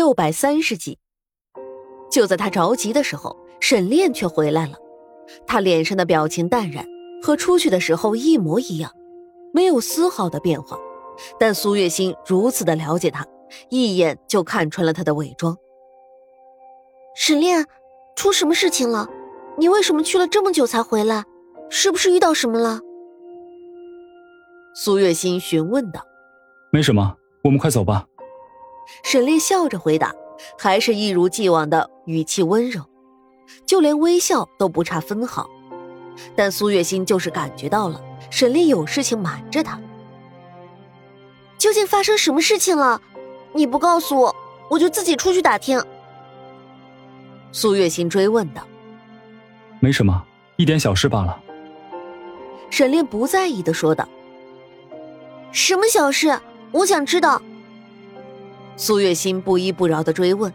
六百三十集。就在他着急的时候，沈炼却回来了。他脸上的表情淡然，和出去的时候一模一样，没有丝毫的变化。但苏月心如此的了解他，一眼就看穿了他的伪装。沈炼，出什么事情了？你为什么去了这么久才回来？是不是遇到什么了？苏月心询问道。没什么，我们快走吧。沈炼笑着回答，还是一如既往的语气温柔，就连微笑都不差分毫。但苏月心就是感觉到了沈炼有事情瞒着他。究竟发生什么事情了？你不告诉我，我就自己出去打听。苏月心追问道。没什么，一点小事罢了。沈炼不在意的说道。什么小事？我想知道。苏月心不依不饶的追问，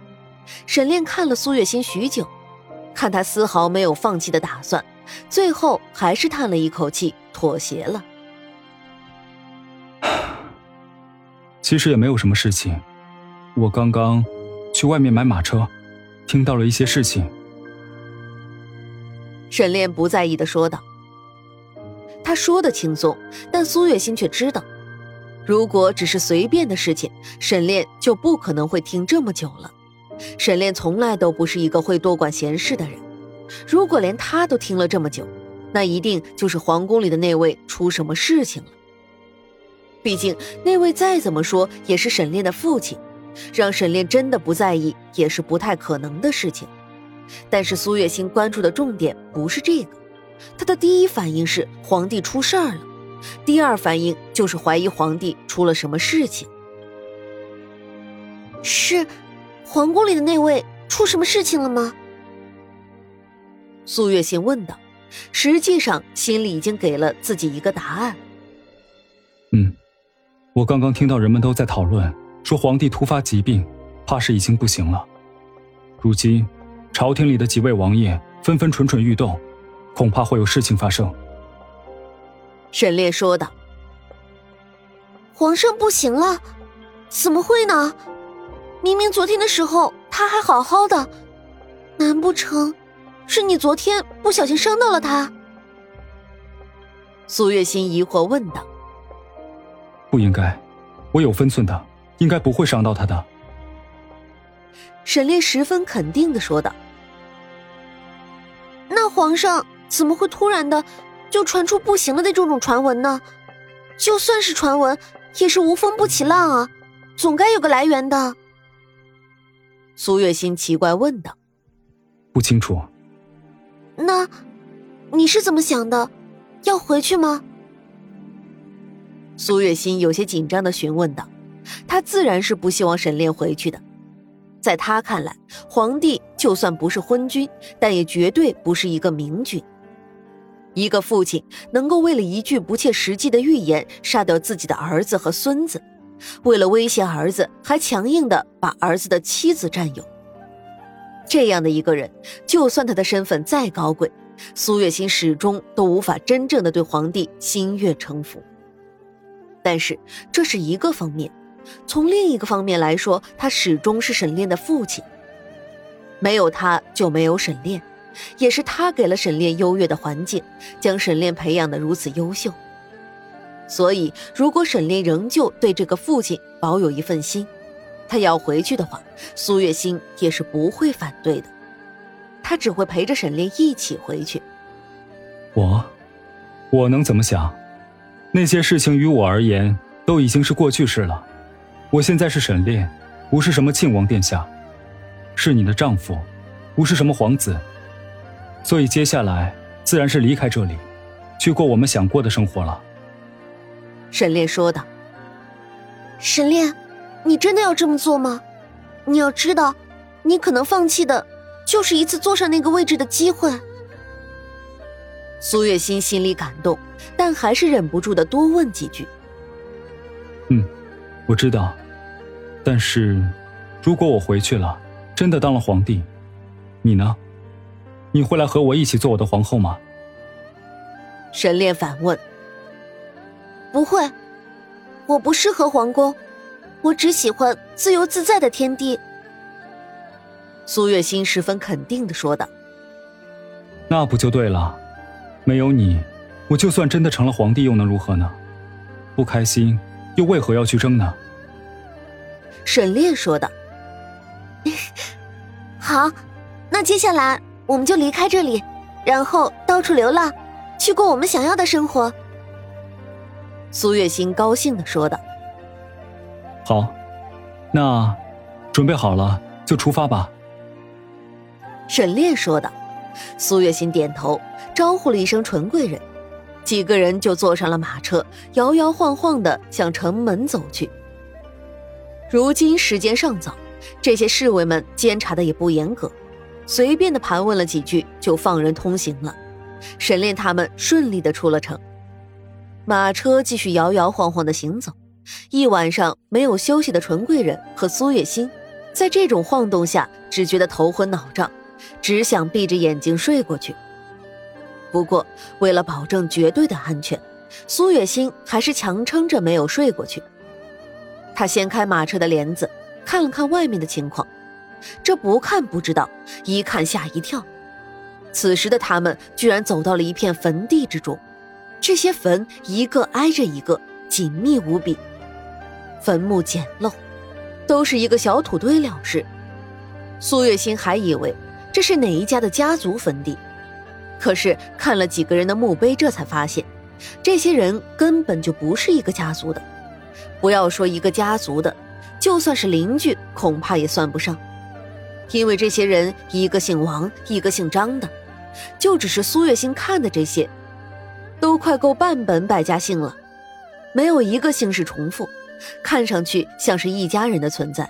沈炼看了苏月心许久，看他丝毫没有放弃的打算，最后还是叹了一口气，妥协了。其实也没有什么事情，我刚刚去外面买马车，听到了一些事情。沈炼不在意的说道。他说的轻松，但苏月心却知道。如果只是随便的事情，沈炼就不可能会听这么久了。沈炼从来都不是一个会多管闲事的人。如果连他都听了这么久，那一定就是皇宫里的那位出什么事情了。毕竟那位再怎么说也是沈炼的父亲，让沈炼真的不在意也是不太可能的事情。但是苏月心关注的重点不是这个，他的第一反应是皇帝出事儿了。第二反应就是怀疑皇帝出了什么事情。是，皇宫里的那位出什么事情了吗？苏月心问道，实际上心里已经给了自己一个答案。嗯，我刚刚听到人们都在讨论，说皇帝突发疾病，怕是已经不行了。如今，朝廷里的几位王爷纷纷蠢蠢欲动，恐怕会有事情发生。沈烈说道：“皇上不行了，怎么会呢？明明昨天的时候他还好好的，难不成是你昨天不小心伤到了他？”苏月心疑惑问道：“不应该，我有分寸的，应该不会伤到他的。”沈烈十分肯定的说道：“那皇上怎么会突然的？”就传出不行了的这种传闻呢？就算是传闻，也是无风不起浪啊，总该有个来源的。苏月心奇怪问道：“不清楚。那你是怎么想的？要回去吗？”苏月心有些紧张的询问道：“他自然是不希望沈炼回去的，在他看来，皇帝就算不是昏君，但也绝对不是一个明君。”一个父亲能够为了一句不切实际的预言杀掉自己的儿子和孙子，为了威胁儿子还强硬的把儿子的妻子占有，这样的一个人，就算他的身份再高贵，苏月心始终都无法真正的对皇帝心悦诚服。但是这是一个方面，从另一个方面来说，他始终是沈炼的父亲，没有他就没有沈炼。也是他给了沈炼优越的环境，将沈炼培养的如此优秀。所以，如果沈炼仍旧对这个父亲保有一份心，他要回去的话，苏月心也是不会反对的。他只会陪着沈炼一起回去。我，我能怎么想？那些事情于我而言都已经是过去式了。我现在是沈炼，不是什么庆王殿下，是你的丈夫，不是什么皇子。所以接下来自然是离开这里，去过我们想过的生活了。”沈炼说道。“沈炼，你真的要这么做吗？你要知道，你可能放弃的，就是一次坐上那个位置的机会。”苏月心心里感动，但还是忍不住的多问几句。“嗯，我知道，但是，如果我回去了，真的当了皇帝，你呢？”你会来和我一起做我的皇后吗？沈炼反问。不会，我不适合皇宫，我只喜欢自由自在的天地。苏月心十分肯定的说道：“那不就对了？没有你，我就算真的成了皇帝，又能如何呢？不开心，又为何要去争呢？”沈炼说道：“ 好，那接下来我们就离开这里，然后到处流浪，去过我们想要的生活。”苏月心高兴的说道：“好，那准备好了就出发吧。”沈炼说道。苏月心点头，招呼了一声“纯贵人”，几个人就坐上了马车，摇摇晃晃的向城门走去。如今时间尚早，这些侍卫们监察的也不严格，随便的盘问了几句就放人通行了。沈炼他们顺利的出了城，马车继续摇摇晃晃的行走。一晚上没有休息的纯贵人和苏月心，在这种晃动下只觉得头昏脑胀，只想闭着眼睛睡过去。不过为了保证绝对的安全，苏月心还是强撑着没有睡过去。他掀开马车的帘子，看了看外面的情况。这不看不知道，一看吓一跳。此时的他们居然走到了一片坟地之中，这些坟一个挨着一个，紧密无比，坟墓简陋，都是一个小土堆了事。苏月心还以为这是哪一家的家族坟地，可是看了几个人的墓碑，这才发现，这些人根本就不是一个家族的。不要说一个家族的，就算是邻居，恐怕也算不上。因为这些人一个姓王，一个姓张的，就只是苏月心看的这些，都快够半本百家姓了，没有一个姓氏重复，看上去像是一家人的存在。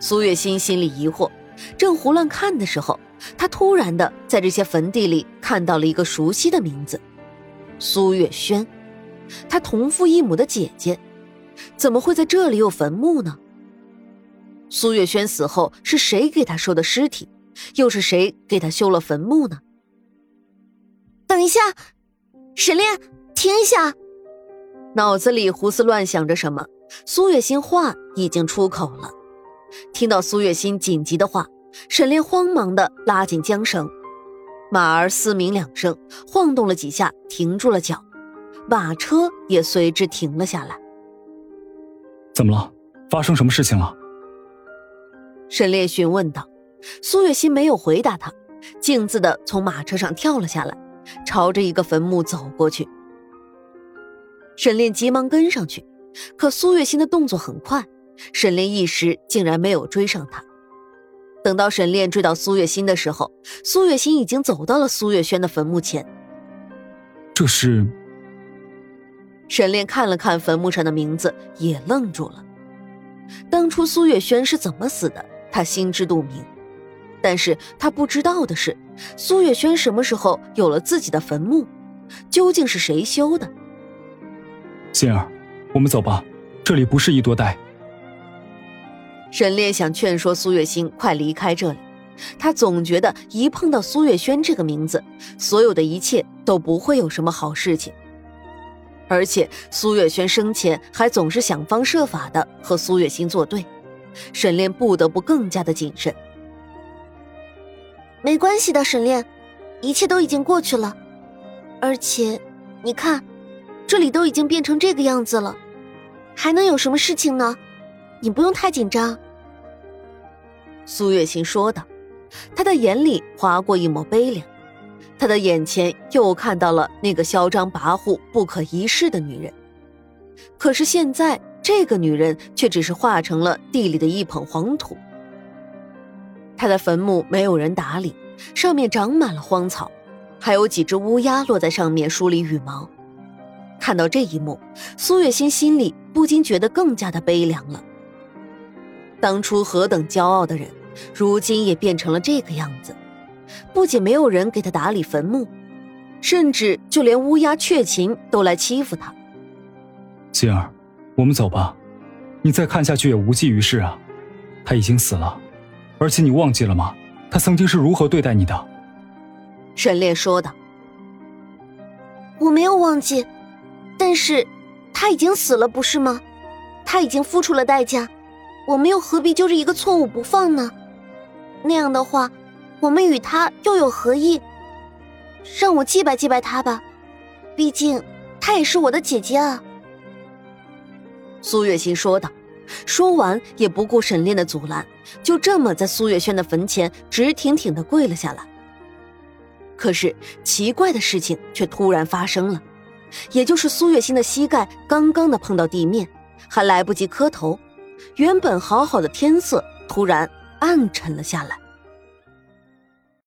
苏月心心里疑惑，正胡乱看的时候，他突然的在这些坟地里看到了一个熟悉的名字——苏月轩。他同父异母的姐姐，怎么会在这里有坟墓呢？苏月轩死后是谁给他收的尸体？又是谁给他修了坟墓呢？等一下，沈炼，停一下！脑子里胡思乱想着什么，苏月心话已经出口了。听到苏月心紧急的话，沈炼慌忙的拉紧缰绳，马儿嘶鸣两声，晃动了几下，停住了脚。马车也随之停了下来。怎么了？发生什么事情了？沈烈询问道。苏月心没有回答他，径自的从马车上跳了下来，朝着一个坟墓走过去。沈炼急忙跟上去，可苏月心的动作很快，沈炼一时竟然没有追上他。等到沈炼追到苏月心的时候，苏月心已经走到了苏月轩的坟墓前。这是。沈炼看了看坟墓上的名字，也愣住了。当初苏月轩是怎么死的，他心知肚明。但是他不知道的是，苏月轩什么时候有了自己的坟墓，究竟是谁修的？心儿，我们走吧，这里不适宜多待。沈烈想劝说苏月心快离开这里，他总觉得一碰到苏月轩这个名字，所有的一切都不会有什么好事情。而且苏月轩生前还总是想方设法的和苏月心作对，沈炼不得不更加的谨慎。没关系的，沈炼，一切都已经过去了。而且，你看，这里都已经变成这个样子了，还能有什么事情呢？你不用太紧张。”苏月心说道，他的眼里划过一抹悲凉。他的眼前又看到了那个嚣张跋扈、不可一世的女人，可是现在这个女人却只是化成了地里的一捧黄土。他的坟墓没有人打理，上面长满了荒草，还有几只乌鸦落在上面梳理羽毛。看到这一幕，苏月心心里不禁觉得更加的悲凉了。当初何等骄傲的人，如今也变成了这个样子。不仅没有人给他打理坟墓，甚至就连乌鸦、雀禽都来欺负他。心儿，我们走吧，你再看下去也无济于事啊。他已经死了，而且你忘记了吗？他曾经是如何对待你的？沈炼说道。我没有忘记，但是他已经死了，不是吗？他已经付出了代价，我们又何必揪着一个错误不放呢？那样的话，我们与他又有何意？让我祭拜祭拜他吧，毕竟她也是我的姐姐啊。”苏月心说道。说完，也不顾沈炼的阻拦，就这么在苏月轩的坟前直挺挺的跪了下来。可是奇怪的事情却突然发生了，也就是苏月心的膝盖刚刚的碰到地面，还来不及磕头，原本好好的天色突然暗沉了下来。